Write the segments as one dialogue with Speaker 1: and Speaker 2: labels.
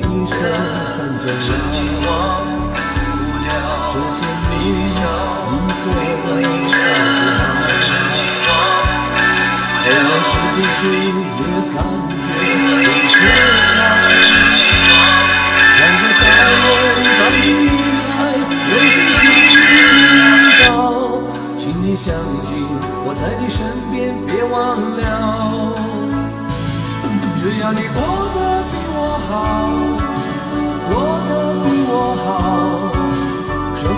Speaker 1: 一生很重要。这些年你过得好不好？偶尔是不是也感觉有些老？像个大人般的女孩，有些心情糟，请你相信我在你身边，别忘了。只要你过得比我好，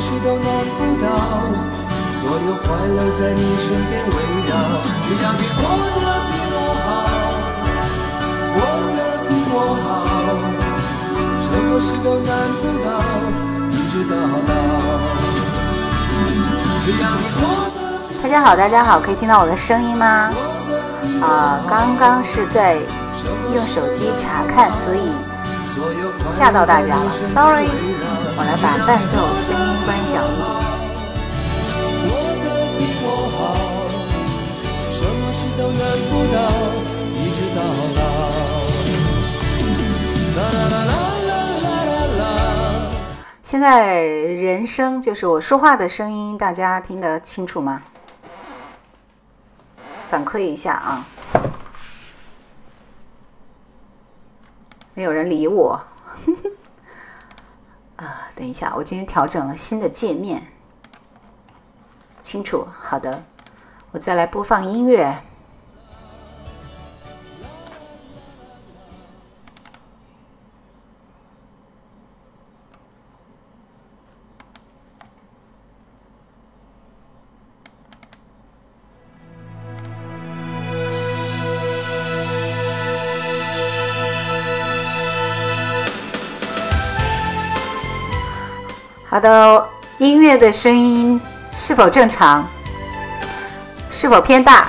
Speaker 1: 事都难不倒，所有快乐在你身边围绕。只要你过得比我好，过得比我好，什么事都难不倒，一直到老。只要你过得。
Speaker 2: 大家好，大家好，可以听到我的声音吗？啊，刚刚是在用手机查看，所以吓到大家了，sorry。我来把伴奏声音关小一点。现在人声就是我说话的声音，大家听得清楚吗？反馈一下啊！没有人理我。等一下，我今天调整了新的界面，清楚，好的，我再来播放音乐。好的，音乐的声音是否正常？是否偏大？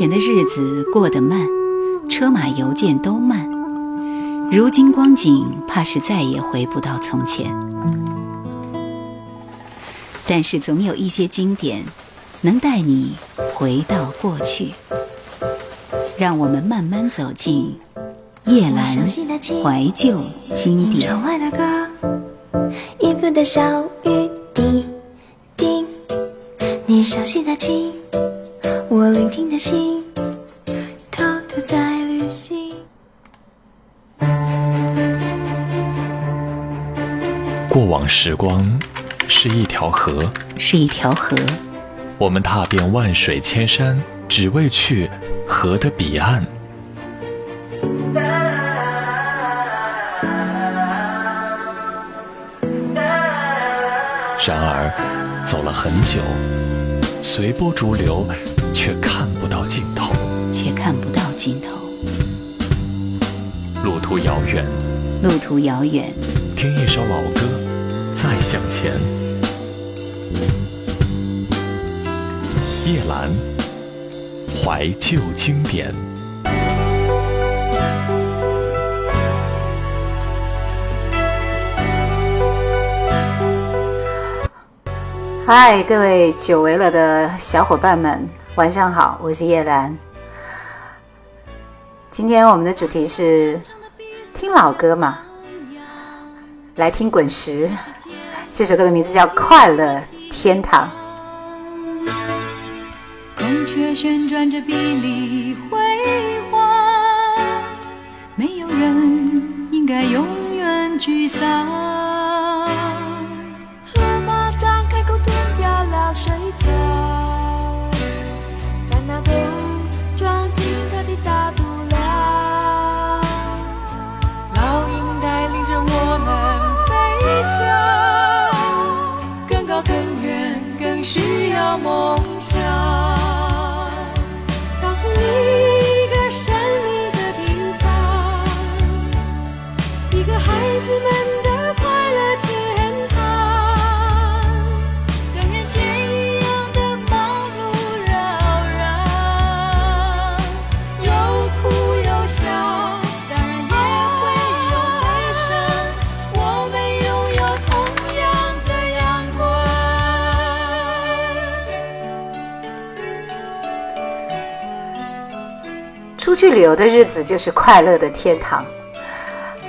Speaker 2: 前的日子过得慢，车马邮件都慢。如今光景，怕是再也回不到从前。但是总有一些经典，能带你回到过去。让我们慢慢走进夜阑怀旧经典。你熟悉的情，
Speaker 3: 是一条河，
Speaker 2: 是一条河。
Speaker 3: 我们踏遍万水千山，只为去河的彼岸。然而，走了很久。随波逐流，却看不到尽头，
Speaker 2: 却看不到尽头。
Speaker 3: 路途遥远，
Speaker 2: 路途遥远。
Speaker 3: 听一首老歌，再向前。叶阑，怀旧经典。
Speaker 2: 嗨，各位久违了的小伙伴们，晚上好，我是叶兰。今天我们的主题是听老歌嘛，来听《滚石》这首歌的名字叫《快乐天堂》。
Speaker 4: 旋转着，比力辉煌。没有人应该永远沮丧。河马张开口吞掉了水草，烦恼都装进他的大肚量。老鹰带领着我们飞翔，更高、更远、更需要梦想。
Speaker 2: 去旅游的日子就是快乐的天堂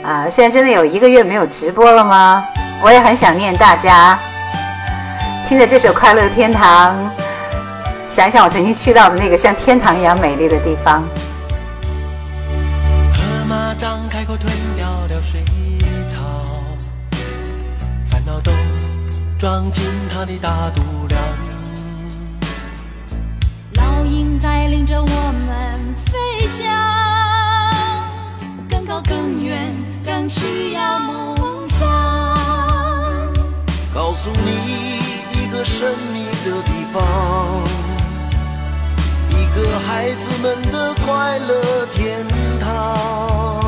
Speaker 2: 啊！现在真的有一个月没有直播了吗？我也很想念大家。听着这首《快乐天堂》，想一想我曾经去到的那个像天堂一样美丽的地方。
Speaker 5: 河马张开口吞掉了水草，烦恼都装进它的大肚量。
Speaker 4: 老鹰带领着我们飞。想更高更远，更需要梦想。
Speaker 5: 告诉你一个神秘的地方，一个孩子们的快乐天堂。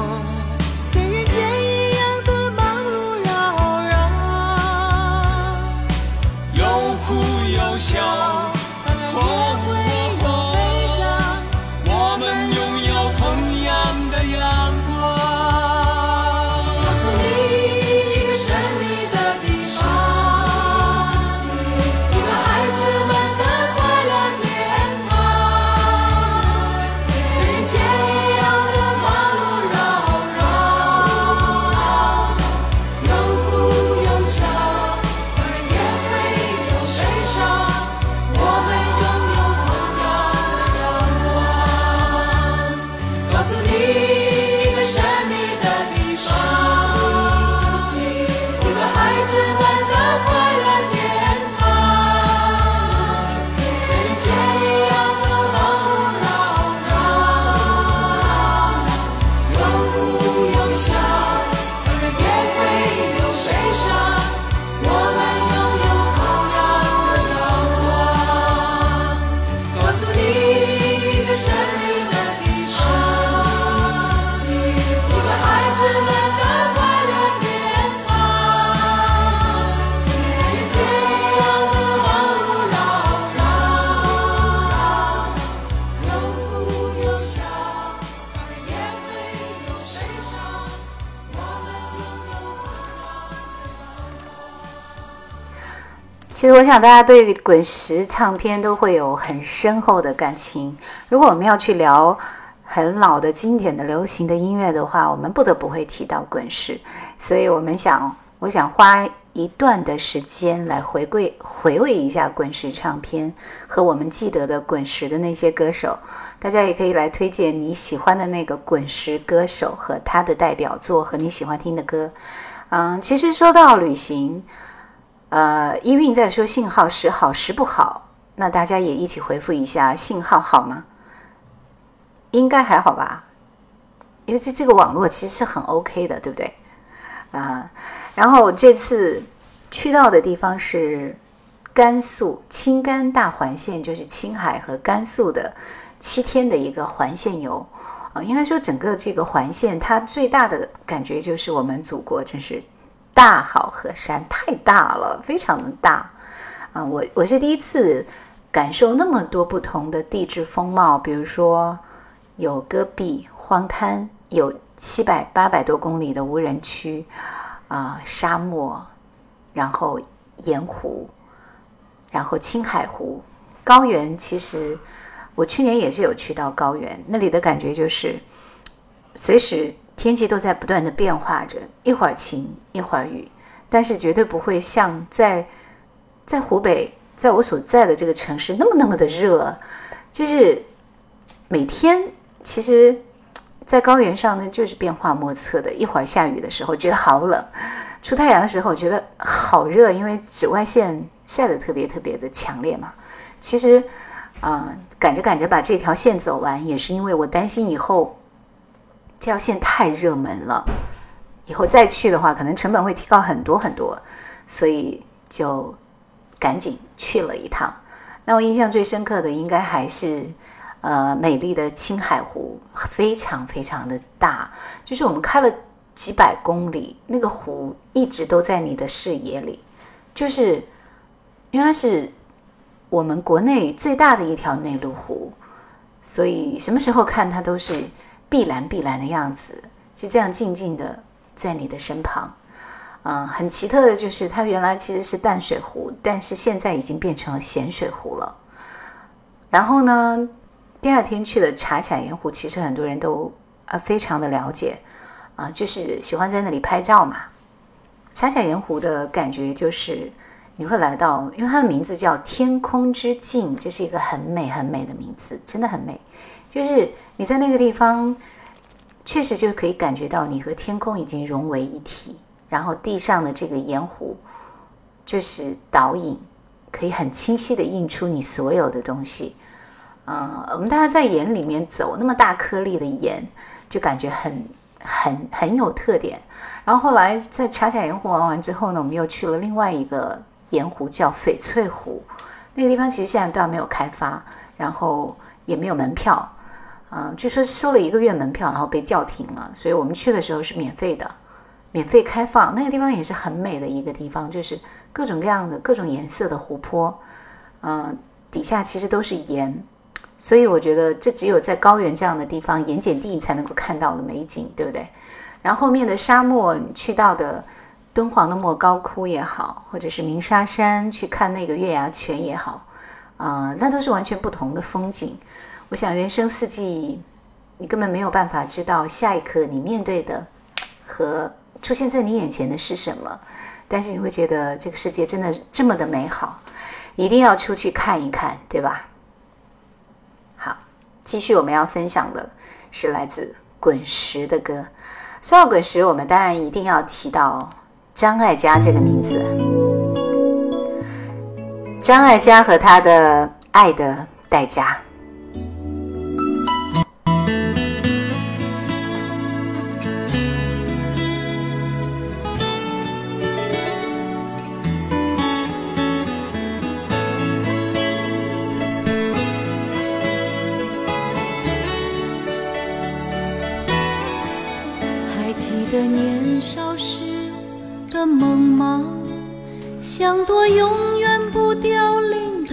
Speaker 2: 我想大家对滚石唱片都会有很深厚的感情。如果我们要去聊很老的经典的流行的音乐的话，我们不得不会提到滚石。所以我们想，我想花一段的时间来回归、回味一下滚石唱片和我们记得的滚石的那些歌手。大家也可以来推荐你喜欢的那个滚石歌手和他的代表作和你喜欢听的歌。嗯，其实说到旅行。呃，一韵在说信号时好时不好，那大家也一起回复一下，信号好吗？应该还好吧，因为这这个网络其实是很 OK 的，对不对？啊，然后这次去到的地方是甘肃青甘大环线，就是青海和甘肃的七天的一个环线游啊。应该说，整个这个环线，它最大的感觉就是我们祖国真是。大好河山太大了，非常的大啊！我我是第一次感受那么多不同的地质风貌，比如说有戈壁荒滩，有七百八百多公里的无人区啊，沙漠，然后盐湖，然后青海湖，高原。其实我去年也是有去到高原，那里的感觉就是随时。天气都在不断的变化着，一会儿晴，一会儿雨，但是绝对不会像在在湖北，在我所在的这个城市那么那么的热。就是每天，其实，在高原上呢，就是变化莫测的。一会儿下雨的时候觉得好冷，出太阳的时候觉得好热，因为紫外线晒得特别特别的强烈嘛。其实，啊，赶着赶着把这条线走完，也是因为我担心以后。这条线太热门了，以后再去的话，可能成本会提高很多很多，所以就赶紧去了一趟。那我印象最深刻的应该还是，呃，美丽的青海湖，非常非常的大，就是我们开了几百公里，那个湖一直都在你的视野里，就是因为它是我们国内最大的一条内陆湖，所以什么时候看它都是。碧蓝碧蓝的样子，就这样静静的在你的身旁，嗯，很奇特的就是，它原来其实是淡水湖，但是现在已经变成了咸水湖了。然后呢，第二天去的茶卡盐湖，其实很多人都啊非常的了解，啊，就是喜欢在那里拍照嘛。茶卡盐湖的感觉就是你会来到，因为它的名字叫天空之镜，这是一个很美很美的名字，真的很美。就是你在那个地方，确实就可以感觉到你和天空已经融为一体，然后地上的这个盐湖就是导引，可以很清晰的映出你所有的东西。嗯，我们大家在盐里面走，那么大颗粒的盐，就感觉很很很有特点。然后后来在茶卡盐湖玩完之后呢，我们又去了另外一个盐湖，叫翡翠湖。那个地方其实现在都还没有开发，然后也没有门票。嗯，据说收了一个月门票，然后被叫停了，所以我们去的时候是免费的，免费开放。那个地方也是很美的一个地方，就是各种各样的、各种颜色的湖泊，嗯，底下其实都是盐，所以我觉得这只有在高原这样的地方，盐碱地才能够看到的美景，对不对？然后后面的沙漠，去到的敦煌的莫高窟也好，或者是鸣沙山去看那个月牙泉也好，啊，那都是完全不同的风景。我想，人生四季，你根本没有办法知道下一刻你面对的和出现在你眼前的是什么。但是你会觉得这个世界真的这么的美好，一定要出去看一看，对吧？好，继续我们要分享的是来自滚石的歌。说到滚石，我们当然一定要提到张艾嘉这个名字。张艾嘉和他的《爱的代价》。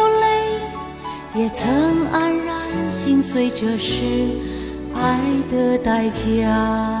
Speaker 4: 泪，也曾黯然心碎，这是爱的代价。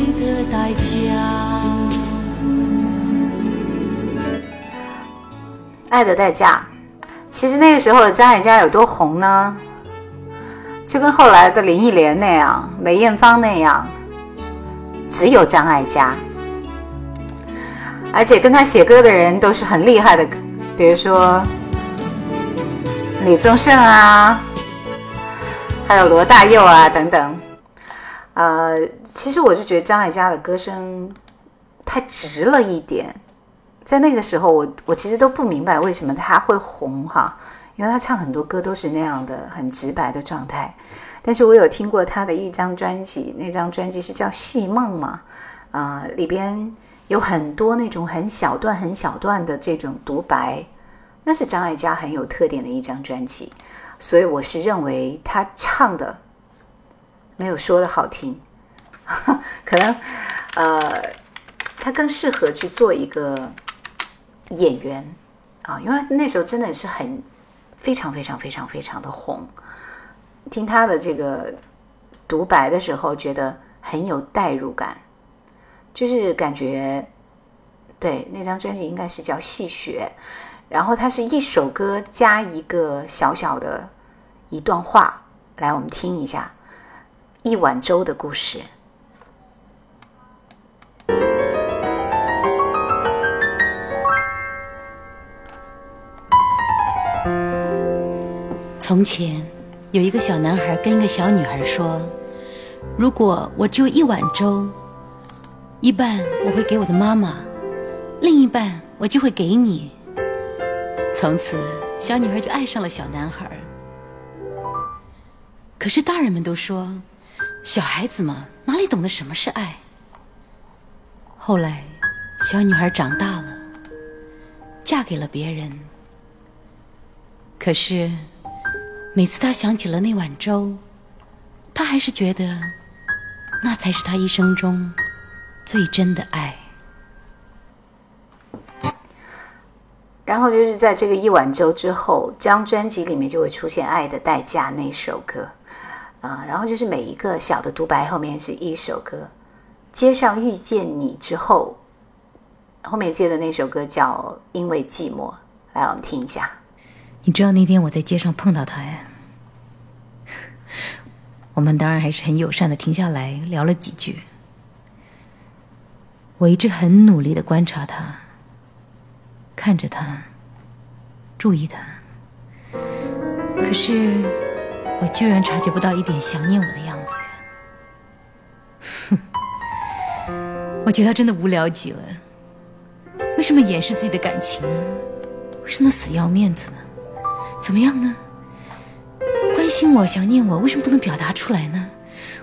Speaker 4: 爱的代价。
Speaker 2: 爱的代价，其实那个时候的张艾嘉有多红呢？就跟后来的林忆莲那样，梅艳芳那样，只有张艾嘉。而且跟他写歌的人都是很厉害的，比如说李宗盛啊，还有罗大佑啊等等。呃，其实我就觉得张艾嘉的歌声太直了一点。在那个时候，我我其实都不明白为什么他会红哈，因为他唱很多歌都是那样的很直白的状态。但是我有听过他的一张专辑，那张专辑是叫《戏梦》嘛，啊、里边有很多那种很小段、很小段的这种独白，那是张艾嘉很有特点的一张专辑。所以我是认为他唱的没有说的好听，可能呃，他更适合去做一个。演员啊，因为那时候真的是很非常非常非常非常的红。听他的这个独白的时候，觉得很有代入感，就是感觉对那张专辑应该是叫《戏谑》，然后它是一首歌加一个小小的一段话，来我们听一下一碗粥的故事。
Speaker 6: 从前有一个小男孩跟一个小女孩说：“如果我只有一碗粥，一半我会给我的妈妈，另一半我就会给你。”从此，小女孩就爱上了小男孩。可是大人们都说，小孩子嘛，哪里懂得什么是爱？后来，小女孩长大了，嫁给了别人。可是，每次她想起了那碗粥，她还是觉得，那才是她一生中最真的爱。
Speaker 2: 然后就是在这个一碗粥之后，这张专辑里面就会出现《爱的代价》那首歌，啊、然后就是每一个小的独白后面是一首歌，街上遇见你之后，后面接的那首歌叫《因为寂寞》，来我们听一下。
Speaker 6: 你知道那天我在街上碰到他呀，我们当然还是很友善的停下来聊了几句。我一直很努力的观察他，看着他，注意他，可是我居然察觉不到一点想念我的样子。哼，我觉得他真的无聊极了。为什么掩饰自己的感情呢？为什么死要面子呢？怎么样呢？关心我、想念我，为什么不能表达出来呢？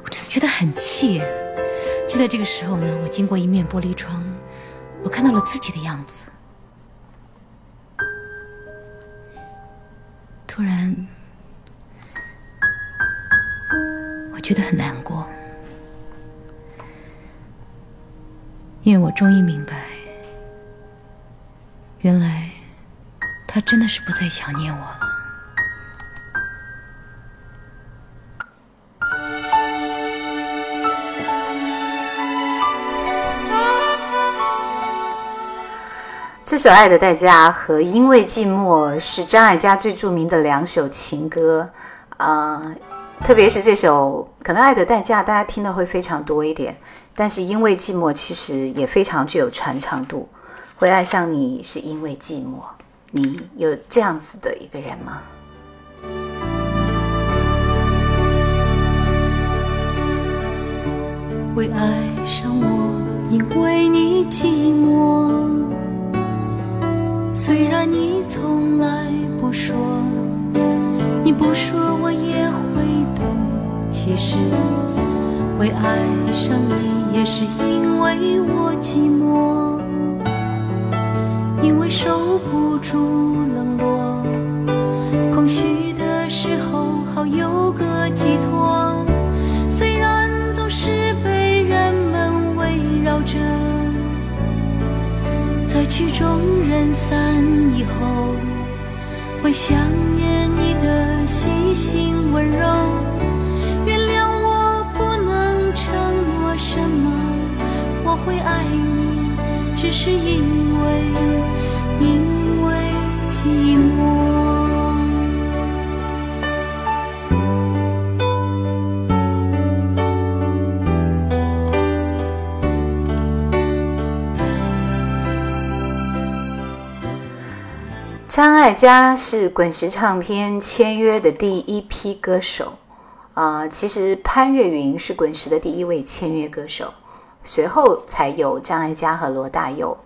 Speaker 6: 我真的觉得很气。就在这个时候呢，我经过一面玻璃窗，我看到了自己的样子。突然，我觉得很难过，因为我终于明白，原来他真的是不再想念我了。
Speaker 2: 这首《爱的代价》和《因为寂寞》是张艾嘉最著名的两首情歌，啊、特别是这首，可能《爱的代价》大家听的会非常多一点，但是《因为寂寞》其实也非常具有传唱度。会爱上你是因为寂寞，你有这样子的一个人吗？
Speaker 4: 会爱上我，因为你寂寞。虽然你从来不说，你不说我也。其实会爱上你，也是因为我寂寞，因为受不住冷落，空虚的时候好有个寄托。虽然总是被人们围绕着，在曲终人散以后，会想念你的细心温柔。会爱你，只是因为因为寂寞。
Speaker 2: 张艾嘉是滚石唱片签约的第一批歌手，啊、其实潘越云是滚石的第一位签约歌手，随后才有张艾嘉和罗大佑。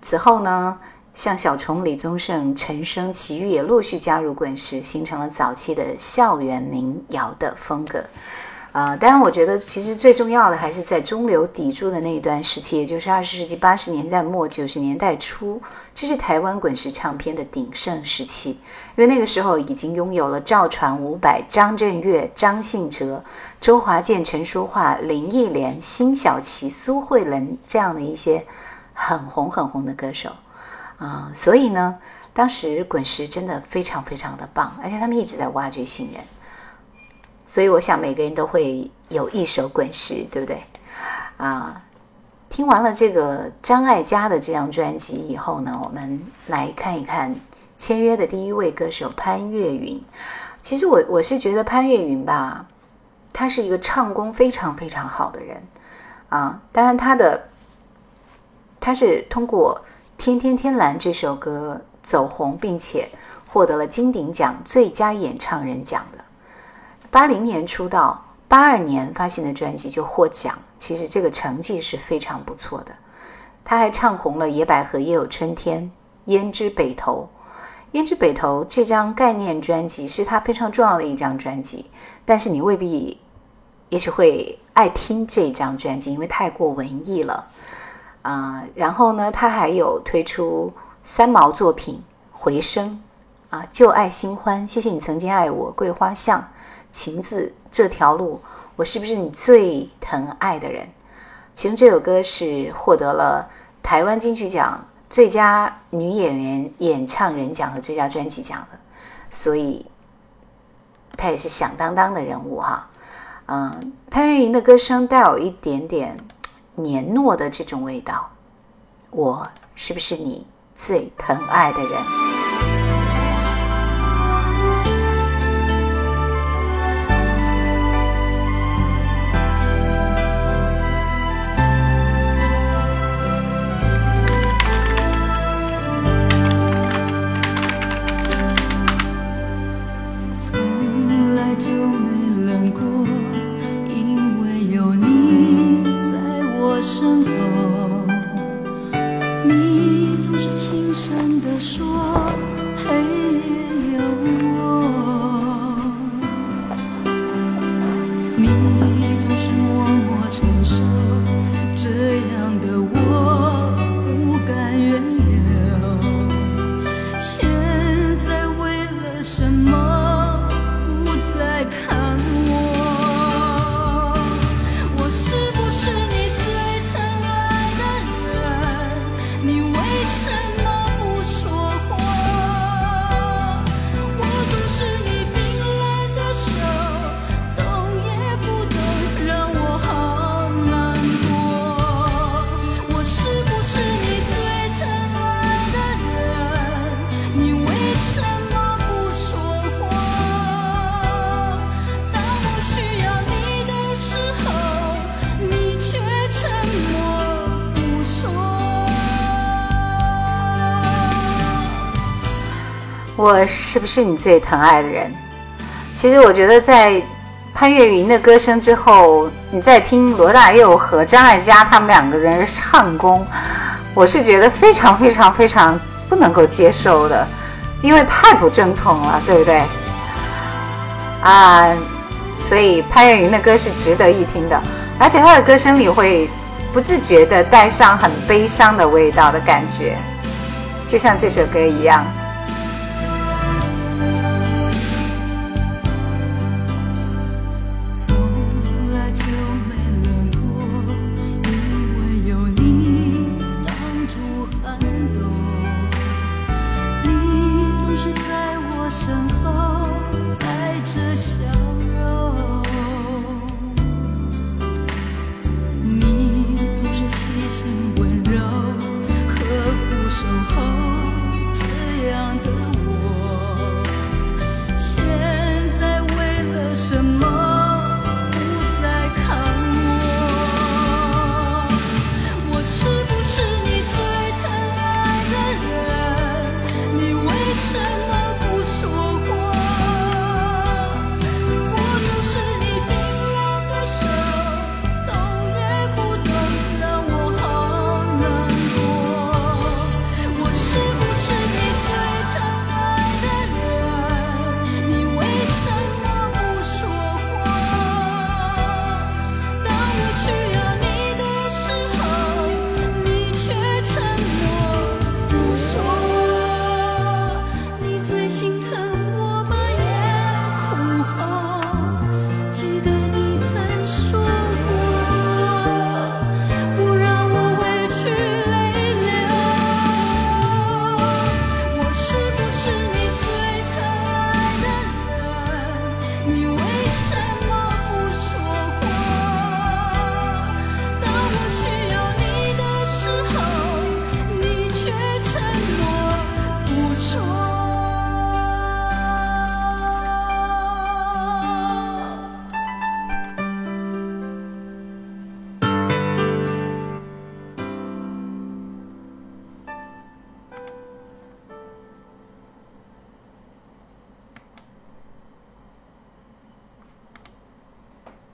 Speaker 2: 此后呢，像小虫、李宗盛、陈升、齐豫也陆续加入滚石，形成了早期的校园民谣的风格。呃，当然，我觉得其实最重要的还是在中流砥柱的那一段时期，也就是二十世纪八十年代末九十年代初，这是台湾滚石唱片的鼎盛时期。因为那个时候已经拥有了赵传、伍佰、张震岳、张信哲、周华健、陈淑桦、林忆莲、辛晓琪、苏慧伦这样的一些很红很红的歌手啊、所以呢，当时滚石真的非常非常的棒，而且他们一直在挖掘新人。所以我想每个人都会有一首滚石，对不对？啊，听完了这个张艾嘉的这张专辑以后呢，我们来看一看签约的第一位歌手潘越云。其实我我是觉得潘越云吧，他是一个唱功非常非常好的人啊。当然他的他是通过《天天天蓝》这首歌走红，并且获得了金鼎奖最佳演唱人奖的。八零年出道，八二年发行的专辑就获奖，其实这个成绩是非常不错的。他还唱红了《野百合也有春天》《胭脂北头》。《胭脂北头》这张概念专辑是他非常重要的一张专辑，但是你未必，也许会爱听这张专辑，因为太过文艺了啊、然后呢，他还有推出三毛作品《回声》啊，《旧爱新欢》，谢谢你曾经爱我，《桂花巷》。情字这条路，我是不是你最疼爱的人？其中这首歌是获得了台湾金曲奖最佳女演员演唱人奖和最佳专辑奖的，所以他也是响当当的人物哈。嗯，潘越云的歌声带有一点点黏糯的这种味道。我是不是你最疼爱的人？
Speaker 4: 的说黑夜。是不是你最疼爱的人？
Speaker 2: 其实我觉得，在潘越云的歌声之后，你再听罗大佑和张艾嘉他们两个人唱功，我是觉得非常非常非常不能够接受的，因为太不正统了，对不对？啊，所以潘越云的歌是值得一听的，而且他的歌声里会不自觉的带上很悲伤的味道的感觉，就像这首歌一样。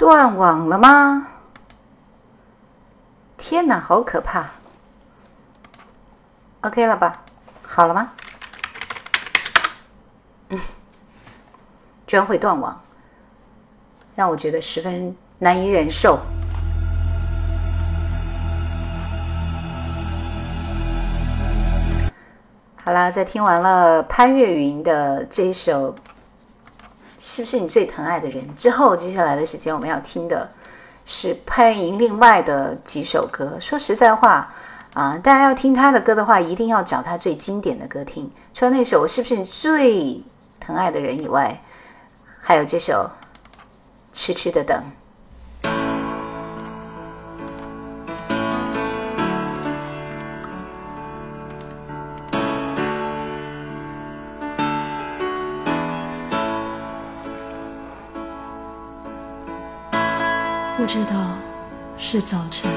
Speaker 2: 断网了吗？天哪，好可怕！OK 了吧？好了吗？嗯，居然会断网，让我觉得十分难以忍受。好啦，在听完了潘越云的这一首是不是你最疼爱的人？之后，接下来的时间我们要听的是潘越云另外的几首歌。说实在话啊，大家要听她的歌的话，一定要找她最经典的歌听。除了那首《我是不是你最疼爱的人》以外，还有这首《痴痴的等》。
Speaker 4: 是早晨，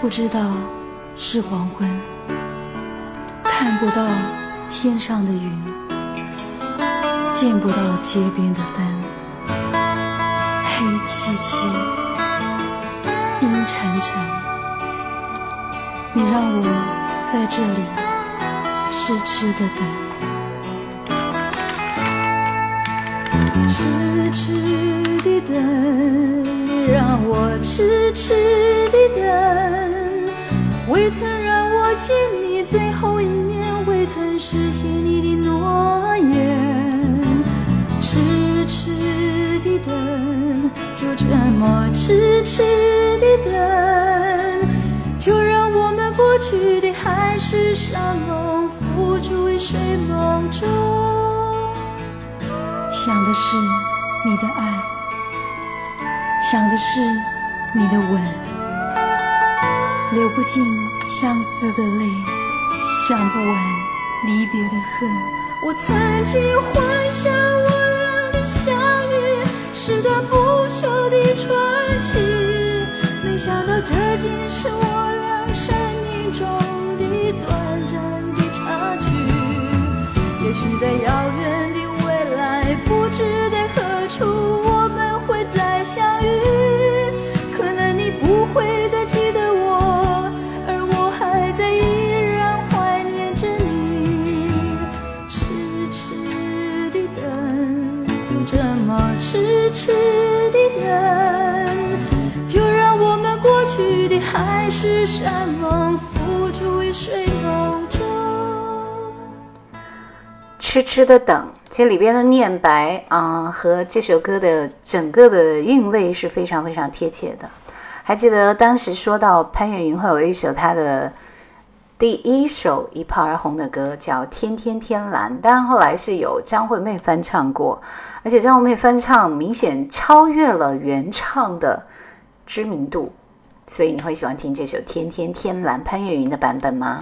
Speaker 4: 不知道是黄昏，看不到天上的云，见不到街边的灯，黑漆漆，阴沉沉。你让我在这里痴痴的等，痴痴。的等，让我痴痴的等，未曾让我见你最后一面，未曾实现你的诺言。痴痴的等，就这么痴痴的等，就让我们过去的海誓山盟付诸于水梦中。想的是你的爱。想的是你的吻，流不尽相思的泪，想不完离别的恨。我曾经幻想我俩的相遇是段不朽的传奇，没想到这竟是我俩生命中的短暂的插曲。也许在遥远
Speaker 2: 痴痴的等，其实里边的念白啊，和这首歌的整个的韵味是非常非常贴切的。还记得当时说到潘越云会有一首他的第一首一炮而红的歌，叫《天天天蓝》，但后来是有张惠妹翻唱过，而且张惠妹翻唱明显超越了原唱的知名度，所以你会喜欢听这首《天天天蓝》潘越云的版本吗？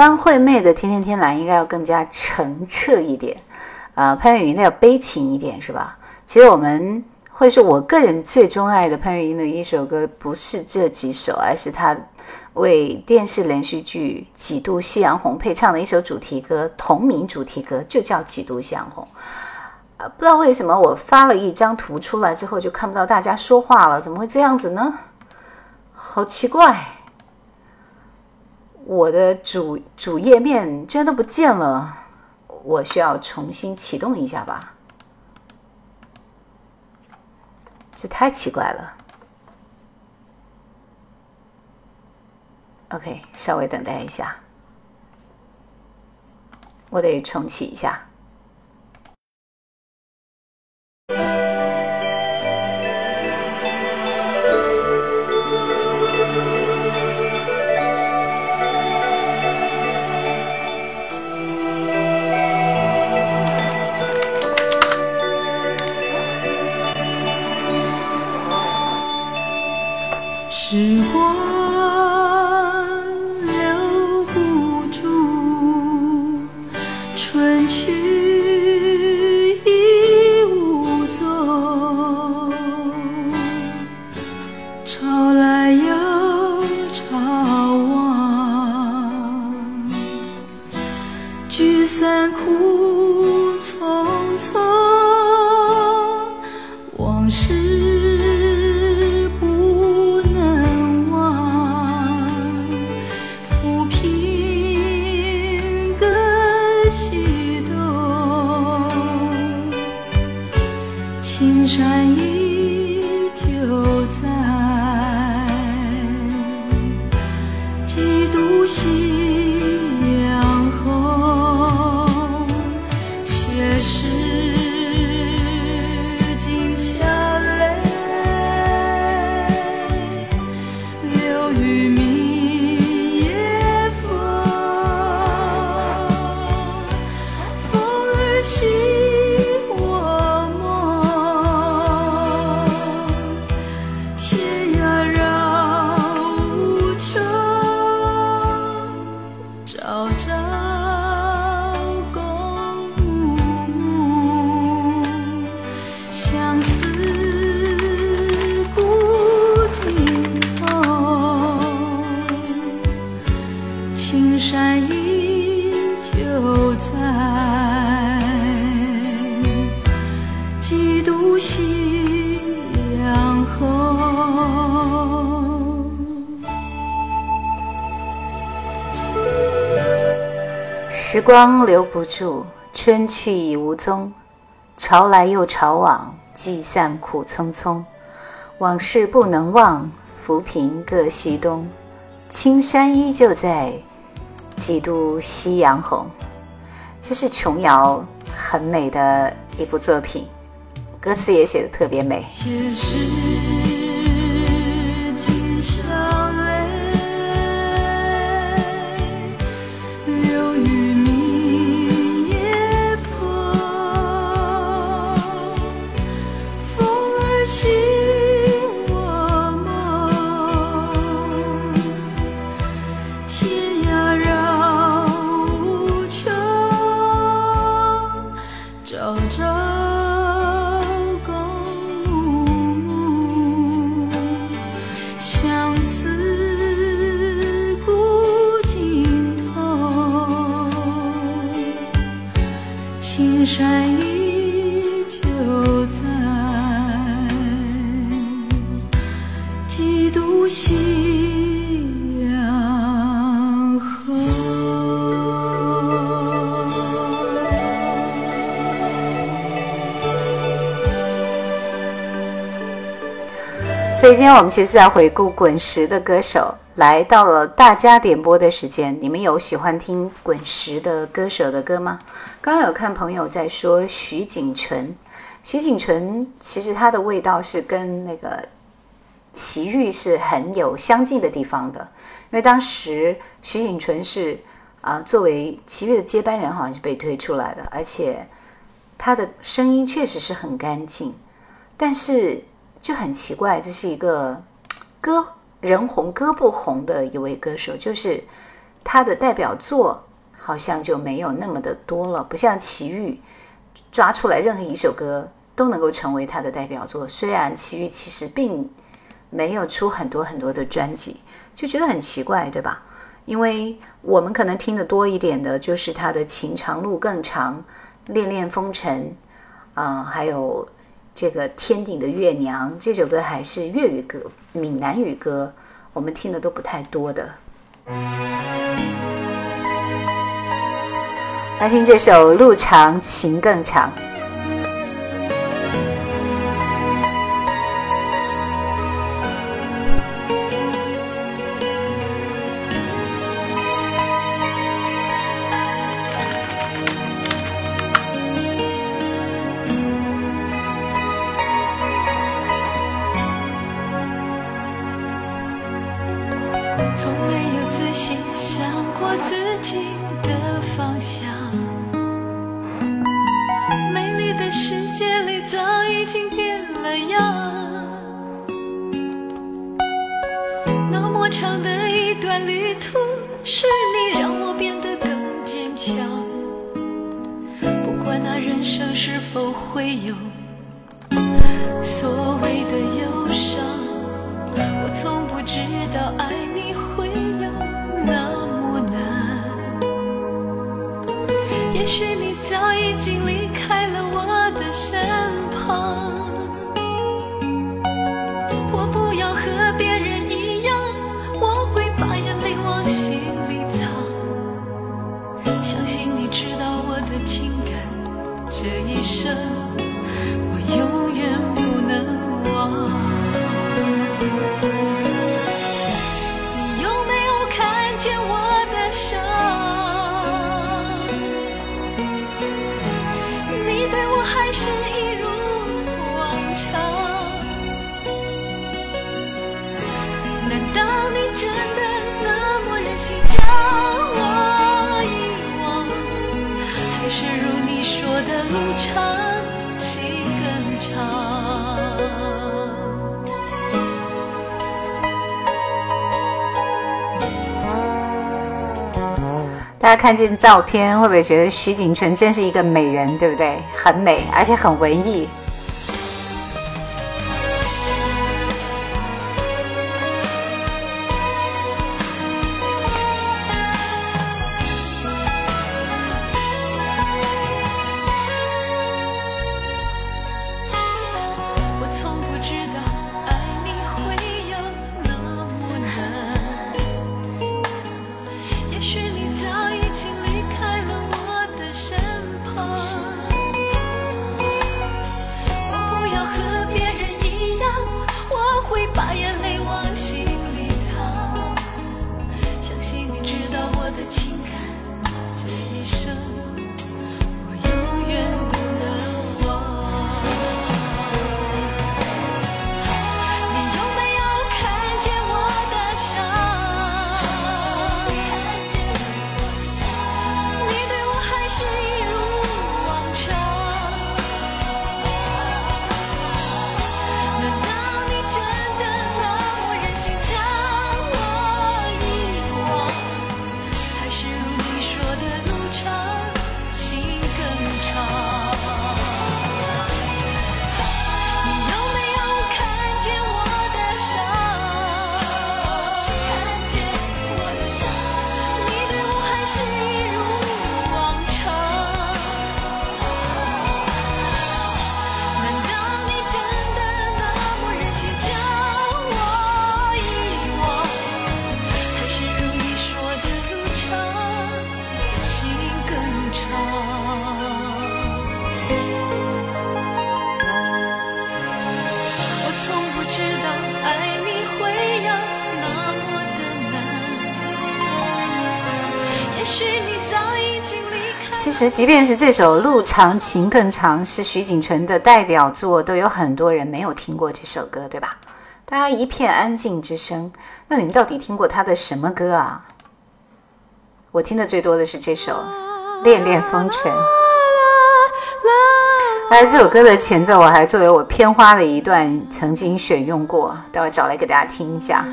Speaker 2: 张惠妹的《天天天蓝》应该要更加澄澈一点，呃，潘越云的要悲情一点，是吧？其实我们会是我个人最钟爱的潘越云的一首歌，不是这几首，而是他为电视连续剧《几度夕阳红》配唱的一首主题歌，同名主题歌就叫《几度夕阳红》。啊，不知道为什么我发了一张图出来之后就看不到大家说话了，怎么会这样子呢？好奇怪。我的主主页面居然都不见了，我需要重新启动一下吧。
Speaker 4: 这太奇怪了。OK，稍微等待一下，我得重启一下。
Speaker 2: 时光留不住，春去已无踪，潮来又潮往，聚散苦匆匆。往事不能忘，浮萍
Speaker 4: 各西东。青山依旧在，几度夕阳红。这是琼瑶很美的一部作品，歌词也写的特别美。
Speaker 2: 天
Speaker 4: 我们其实要回顾滚石的歌手，来到了大家点播的时间。你们有喜欢听滚石的歌手的歌吗？刚刚有看朋友在说徐锦纯，徐锦纯其实它的味道是跟那个齐豫是很有相近的地方的，因为当时徐锦纯是啊、作为齐豫的接班人，好像是被推出来的，而且他的声音确实是很干净，但是就很奇怪，这是一个歌人红歌不红的一位歌手，就是他的代表作好像就没有那么的多了，不像齐豫抓出来任何一首歌都能够成为他的代表作。虽然齐豫其实并没有出很多很多的专辑，就觉得很奇怪，对吧？因为我们可能听得多一点的就是他的《情长路更长》《恋恋风尘》啊、还有这个《天顶的月娘》这首歌还是粤语歌、闽南语歌，我们听的都不太多的。来听这首《路长情更长》。
Speaker 2: 看见
Speaker 4: 照片，会不会觉得徐锦纯真是一个美人，对不对？很美，而且很文艺。即便是这首《路长情更长》是徐锦淳的代表作，都有很多人没有听过这首歌，对吧？大家一片安静之声。那你们到底听过他的什么歌啊？我听的最多的是这首《恋恋风尘》。而这首歌的前奏，我还作为我片花的一段曾经选用过，待会找来给大家听一下。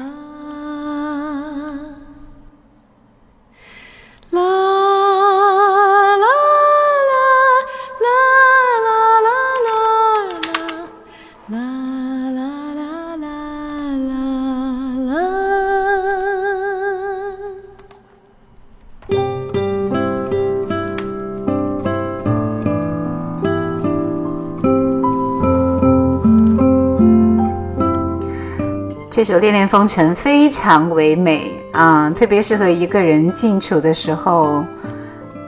Speaker 4: 就《恋恋风尘》非常唯美啊，特别适合一个人静处的时候，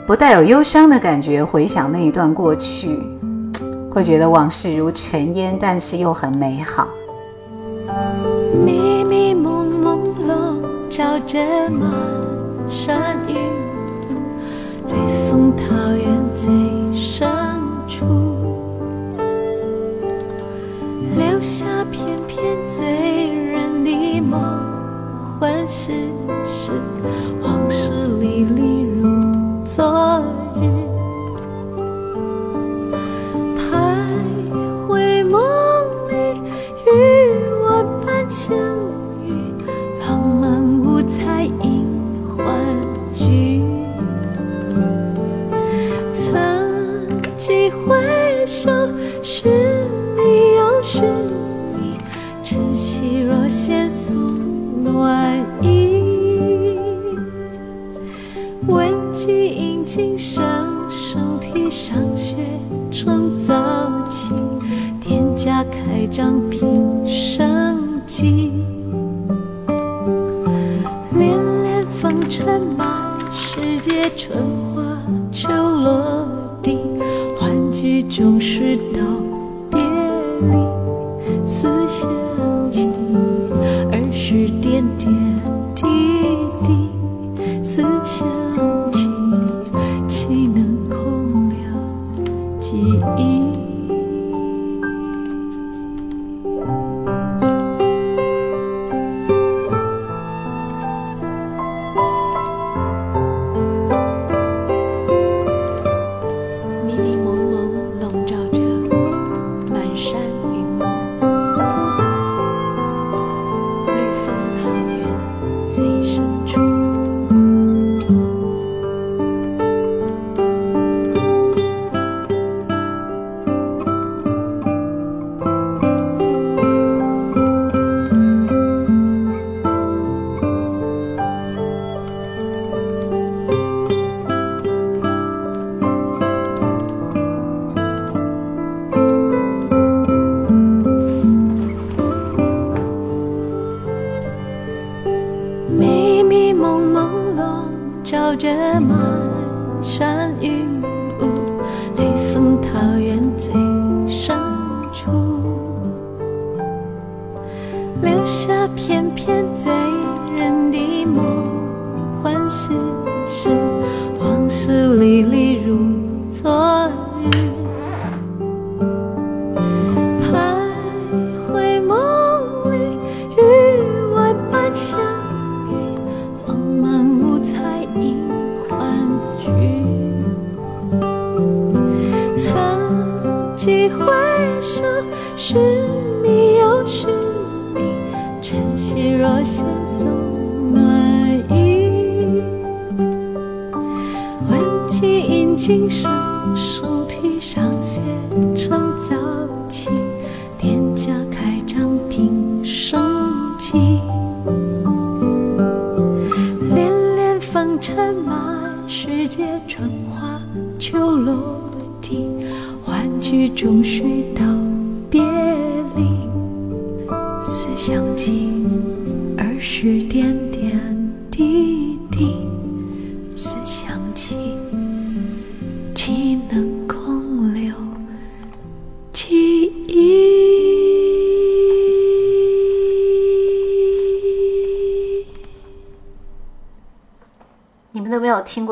Speaker 4: 不带有忧伤的感觉，回想那一段过去，会觉得往事如尘烟，但是又很美好。
Speaker 2: 迷迷蒙蒙笼罩着满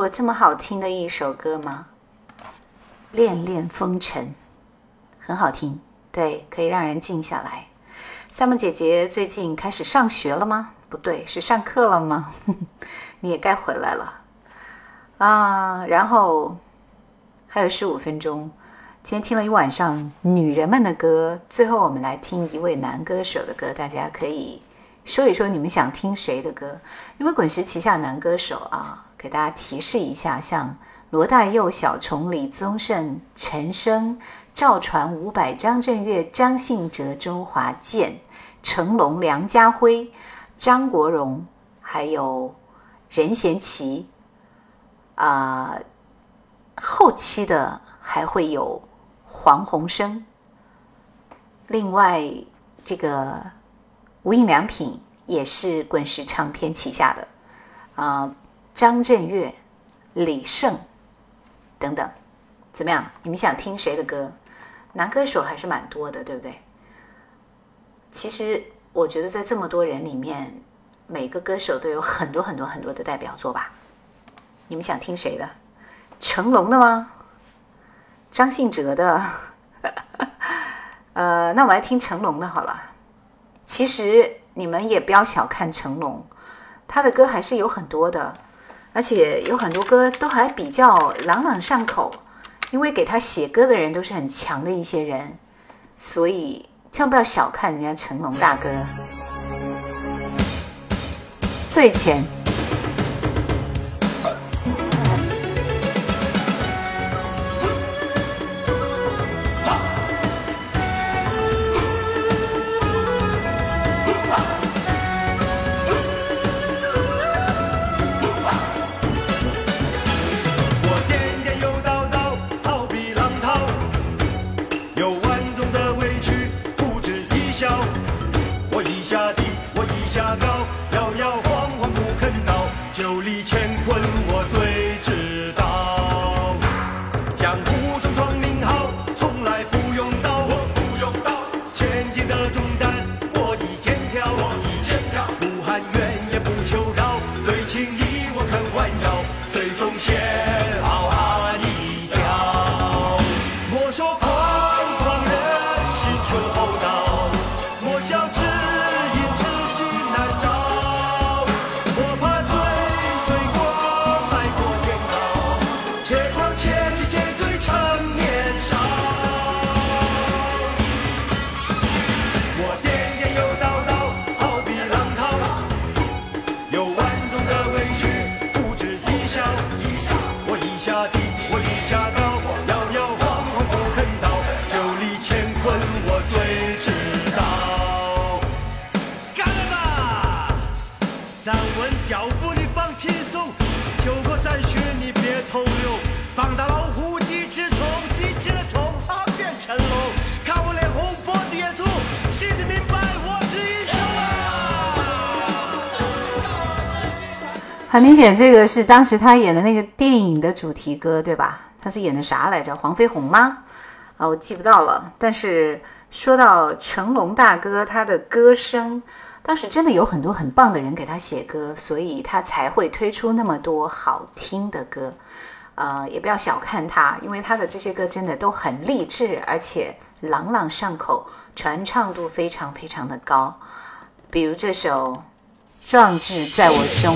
Speaker 2: 这么好听的一首歌吗？《恋恋风尘》很好听，对，可以让人静下来。夏梦姐姐最近开始上学了吗？不对，是上课了吗？你也该回来了啊！然后还有十五分钟，今天听了一晚上女人们的歌，最后我们来听一位男歌手的歌，大家可以说一说你们想听谁的歌？因为滚石旗下男歌手啊，给大家提示一下，像罗大佑、小虫、李宗盛、陈升、赵传、伍佰、张震岳、张信哲、周华健、成龙、梁家辉、张国荣，还有任贤齐。啊、后期的还会有黄鸿升。另外，这个无印良品也是滚石唱片旗下的，啊、张震岳、李晟等等，怎么样？你们想听谁的歌？男歌手还是蛮多的，对不对？其实我觉得在这么多人里面，每个歌手都有很多很多很多的代表作吧。你们想听谁的？成龙的吗？张信哲的？呃，那我来听成龙的好了。其实你们也不要小看成龙，他的歌还是有很多的，而且有很多歌都还比较朗朗上口，因为给他写歌的人都是很强的一些人，所以千万不要小看人家成龙大哥。醉拳。很明显，这个是当时他演的那个电影的主题歌，对吧？他是演的啥来着？黄飞鸿吗？啊，我记不到了。但是说到成龙大哥，他的歌声，当时真的有很多很棒的人给他写歌，所以他才会推出那么多好听的歌。呃，也不要小看他，因为他的这些歌真的都很励志，而且朗朗上口，传唱度非常非常的高。比如这首《壮志在我胸》。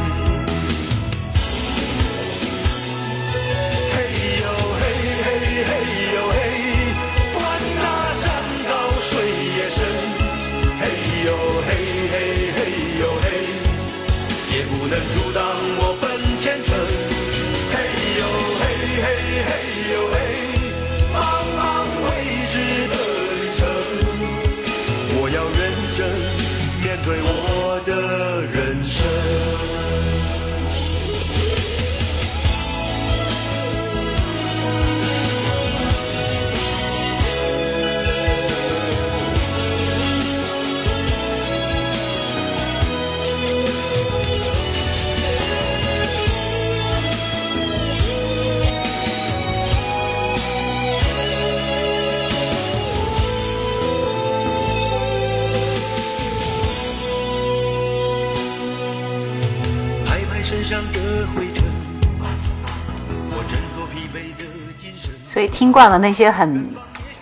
Speaker 2: 所以听惯了那些很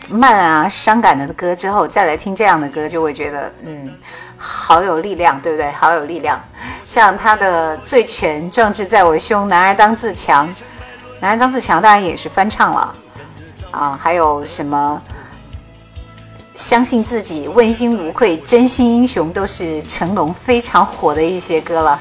Speaker 2: 慢啊、伤感的歌之后，再来听这样的歌，就会觉得嗯，好有力量，对不对？好有力量。像他的《醉拳》《壮志在我胸》《男儿当自强》，《男儿当自强》当然也是翻唱了啊，还有什么？相信自己，问心无愧，真心英雄，都是成龙非常火的一些歌了。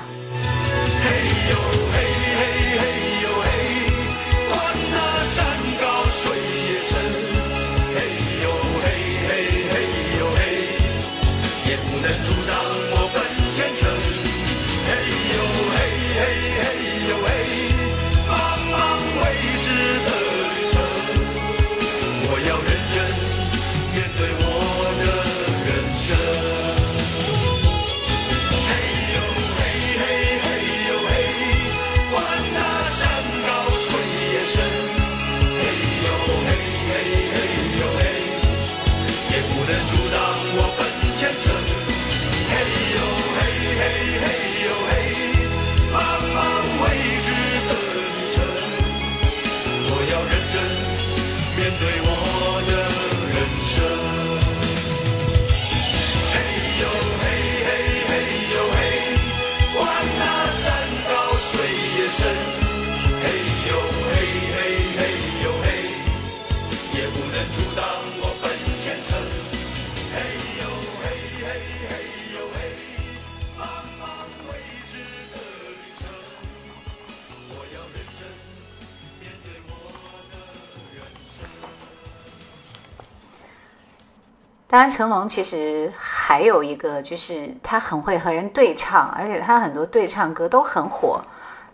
Speaker 2: 当然，成龙其实还有一个，就是他很会和人对唱，而且他很多对唱歌都很火。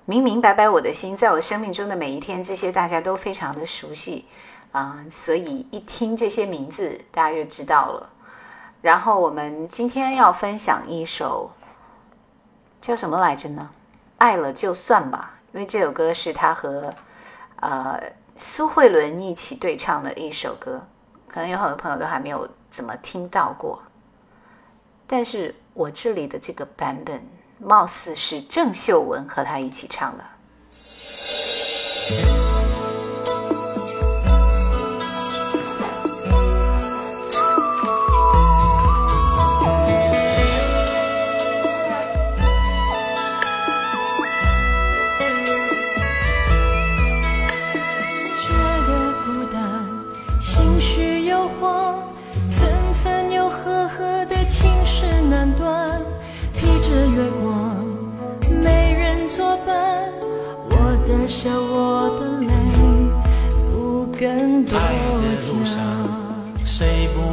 Speaker 2: 明明白白我的心，在我生命中的每一天，这些大家都非常的熟悉啊，所以一听这些名字，大家就知道了。然后我们今天要分享一首叫什么来着呢？爱了就算吧，因为这首歌是他和呃苏慧伦一起对唱的一首歌，可能有很多朋友都还没有。怎么听到过？但是我这里的这个版本，貌似是郑秀文和他一起唱的。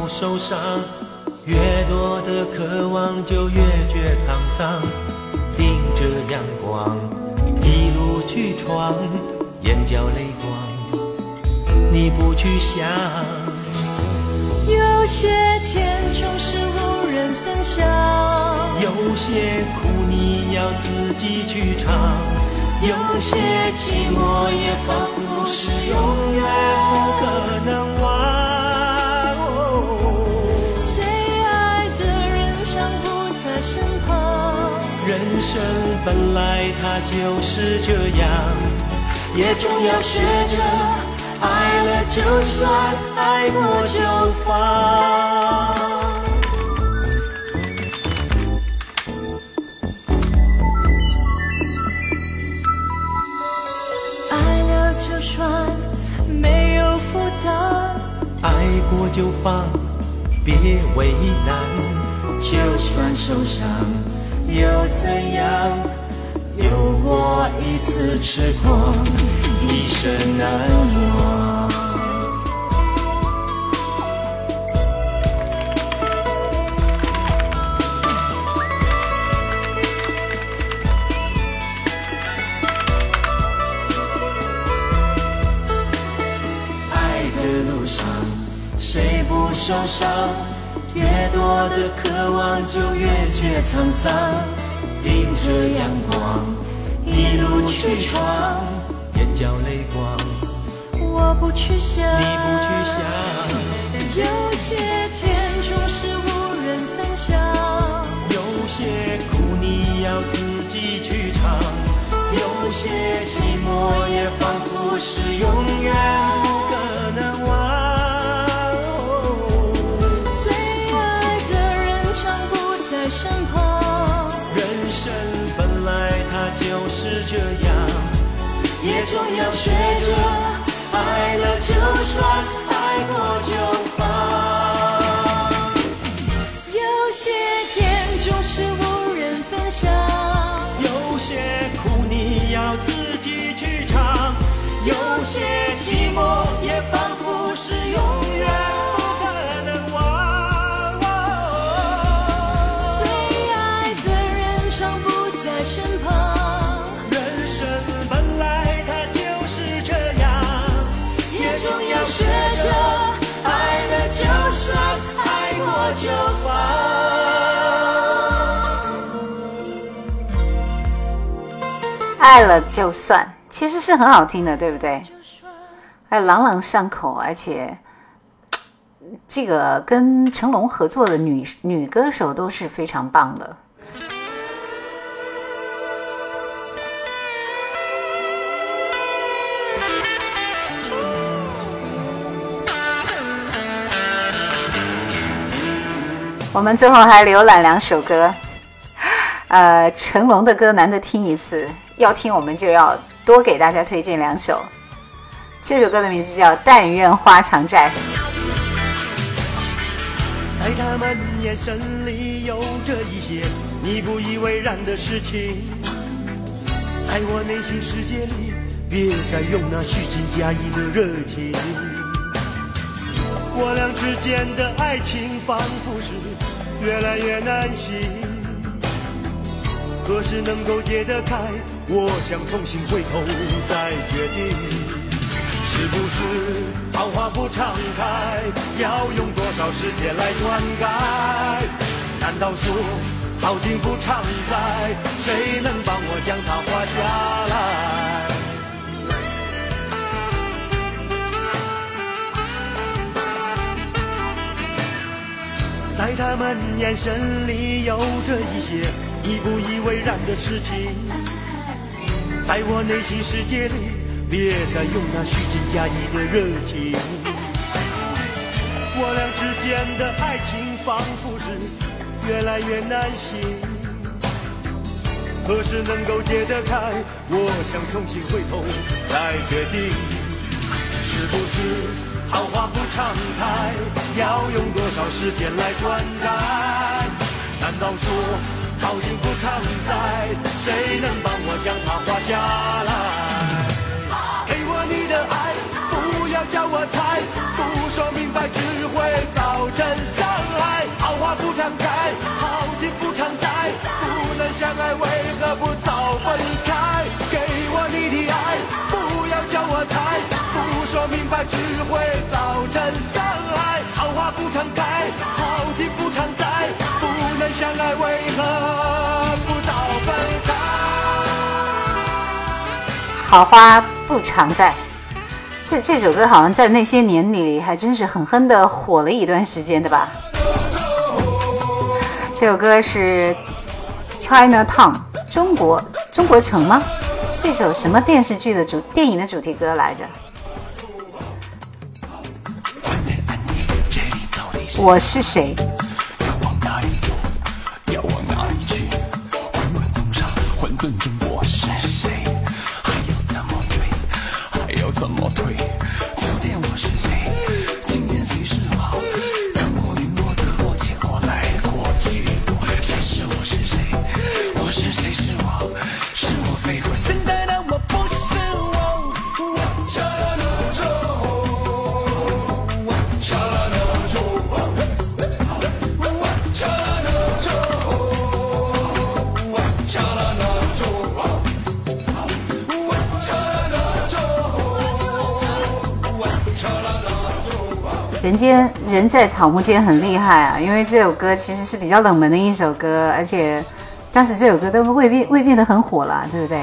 Speaker 5: 受伤，越多的渴望就越觉沧桑。顶着阳光，一路去闯，眼角泪光，你不去想。
Speaker 4: 有些甜总是无人分享，
Speaker 5: 有些苦你要自己去尝，
Speaker 4: 有些寂寞也仿佛是永远不可能忘。
Speaker 5: 人生本来它就是这样，也总要学着爱了就算，爱过就放。
Speaker 4: 我就
Speaker 5: 放，别为难，
Speaker 4: 就算受伤。又怎样？有过一次痴狂，一生难忘。
Speaker 5: 受伤？越多的渴望，就越觉沧桑。盯着阳光，一路去闯，眼角泪光。
Speaker 4: 我不去想，
Speaker 5: 你不去想。
Speaker 4: 有些甜总是无人分享，
Speaker 5: 有些苦你要自己去尝，有些寂寞也仿佛是永远这样，也总要学着爱了就算，爱过就
Speaker 2: 爱了就算，其实是很好听的，对不对？还朗朗上口，而且这个跟成龙合作的女女歌手都是非常棒的。我们最后还浏览两首歌，呃，成龙的歌难得听一次，要听我们就要多给大家推荐两首。这首歌的名字叫《但愿花常在》。
Speaker 5: 在他们眼神里有着一些你不以为然的事情，在我内心世界里，别再用那虚情假意的热情。我俩之间的爱情仿佛是越来越难行，何时能够解得开？我想重新回头再决定，是不是好花不常开？要用多少时间来灌溉？难道说好景不常在？谁能帮我将它画下来？在他们眼神里有着一些你不以为然的事情，在我内心世界里，别再用那虚情假意的热情。我俩之间的爱情仿佛是越来越难行，何时能够解得开？我想重新回头再决定，是不是？好话不常开，要用多少时间来灌溉？难道说好景不常在？谁能帮我将它画下来？给我你的爱，不要叫我猜，不说明白只会造成伤害。好花不常开，好景不常在，不能相爱为何不早分开？给我你的爱，不要叫我猜，不说明白只会造成伤害。好花不常开，好景不常在，不能相爱为
Speaker 2: 好花不常在。这这首歌好像在那些年里还真是狠狠的火了一段时间的吧？这首歌是 China Town 中国中国城吗？是一首什么电视剧的主电影的主题歌来着？我是谁？
Speaker 7: 要往哪里走？要往哪里去？
Speaker 2: 人间人在草木间很厉害啊，因为这首歌其实是比较冷门的一首歌，而且当时这首歌都未必未见得很火了，对不对？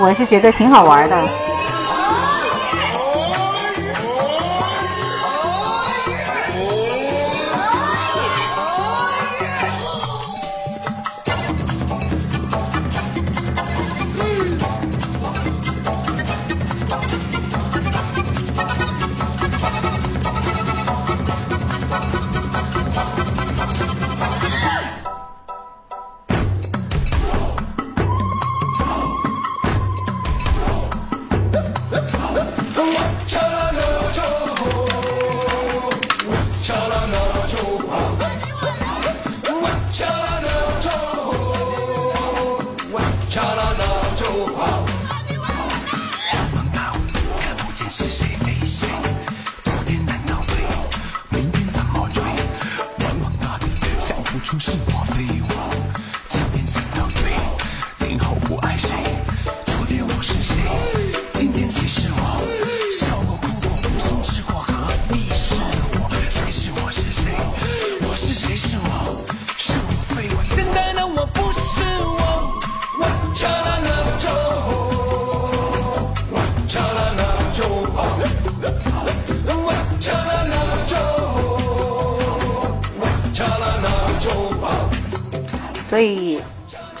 Speaker 2: 我是觉得挺好玩的。
Speaker 7: 看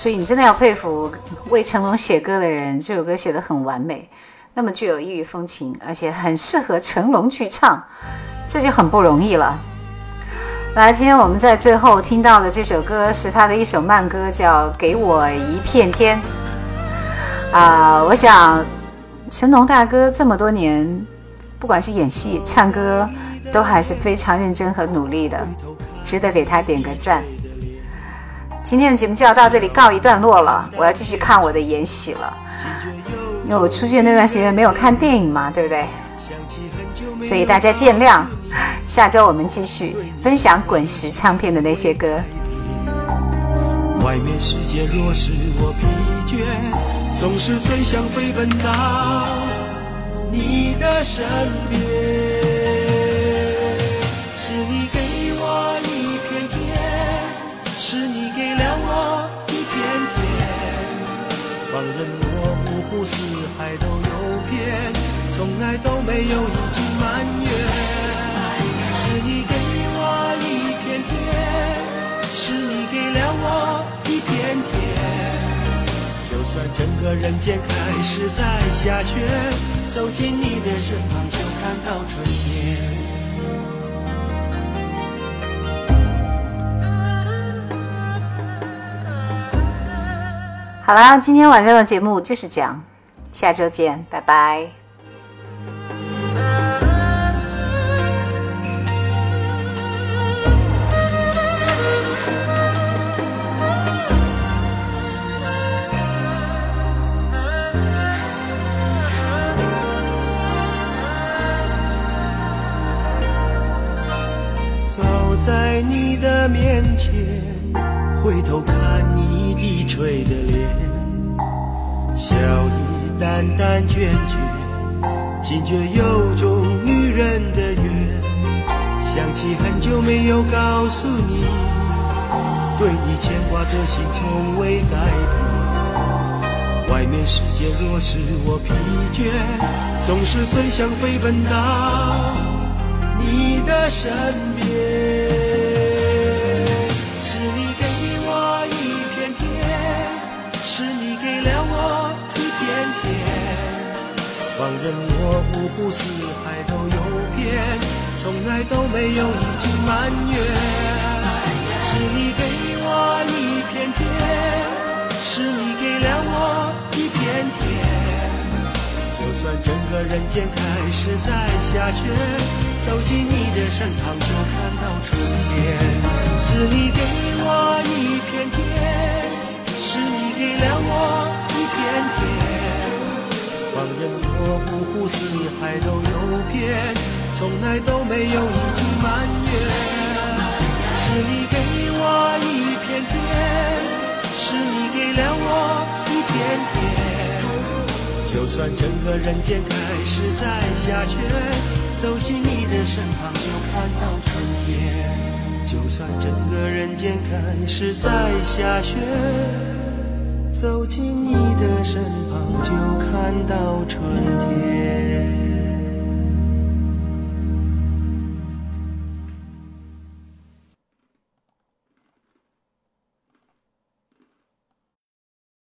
Speaker 2: 所以你真的要佩服为成龙写歌的人，这首歌写得很完美，那么具有异域风情，而且很适合成龙去唱，这就很不容易了。来，今天我们在最后听到的这首歌是他的一首慢歌，叫《给我一片天》啊、我想成龙大哥这么多年，不管是演戏、唱歌，都还是非常认真和努力的，值得给他点个赞。今天的节目就要到这里告一段落了，我要继续看我的《延禧》了，因为我出去那段时间没有看电影嘛，对不对？所以大家见谅。下周我们继续分享滚石唱片的那些歌。
Speaker 5: 外面世界若是我疲倦，总是最想飞奔到你的身边。海都游遍，从来都没有一句埋怨。是你给我一片天，是你给了我一片天。就算整个人间开始在下雪，走进你的身旁就看到春天。
Speaker 2: 好啦，今天晚上的节目就是这样，下周见，拜拜。
Speaker 5: 走在你的面前，回头看你低垂的脸，笑淡淡倦倦，惊觉有种女人的缘。想起很久没有告诉你，对你牵挂的心从未改变。外面世界若使我疲倦，总是最想飞奔到你的身边。任我五湖四海都游遍，从来都没有一句埋怨。是你给我一片天，是你给了我一片天。就算整个人间开始在下雪，走进你的身旁就看到春天。是你给我一片天，是你给了我一片天。放任我五湖四海都游遍，从来都没有一句埋怨。是你给我一片天，是你给了我一片天。就算整个人间开始在下雪，走进你的身旁就看到春天。就算整个人间开始在下雪，走进你的身旁就看到春天。